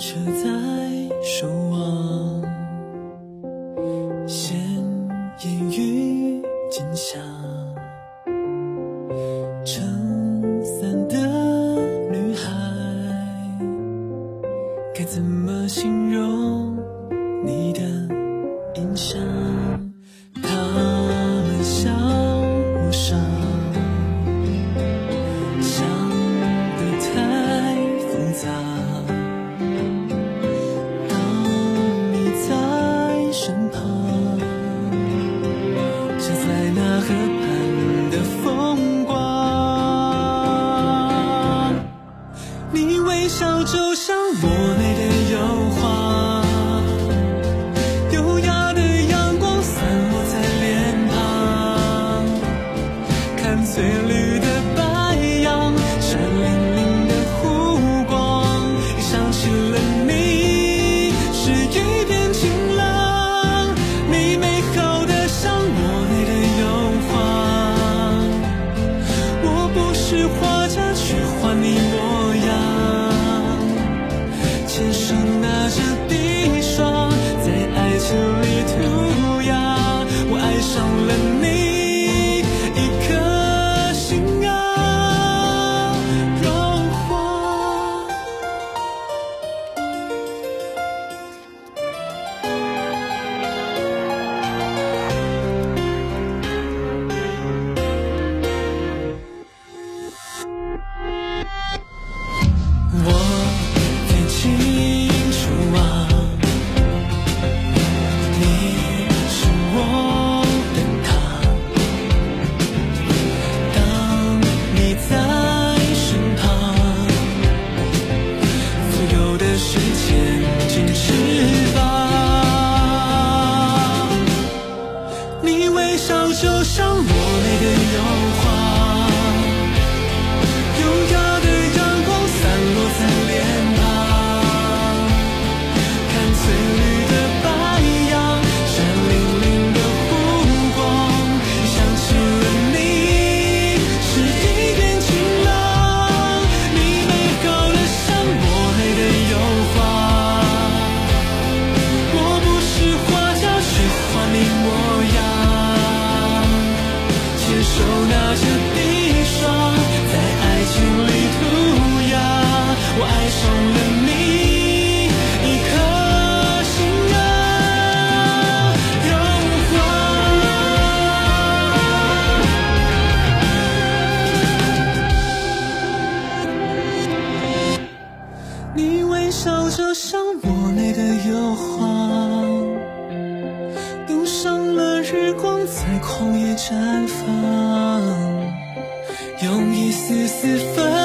车在守望，鲜艳与今夏。撑伞的女孩，该怎么形容你的印象？她。笑就像我有那些时光在旷野绽放用一丝丝分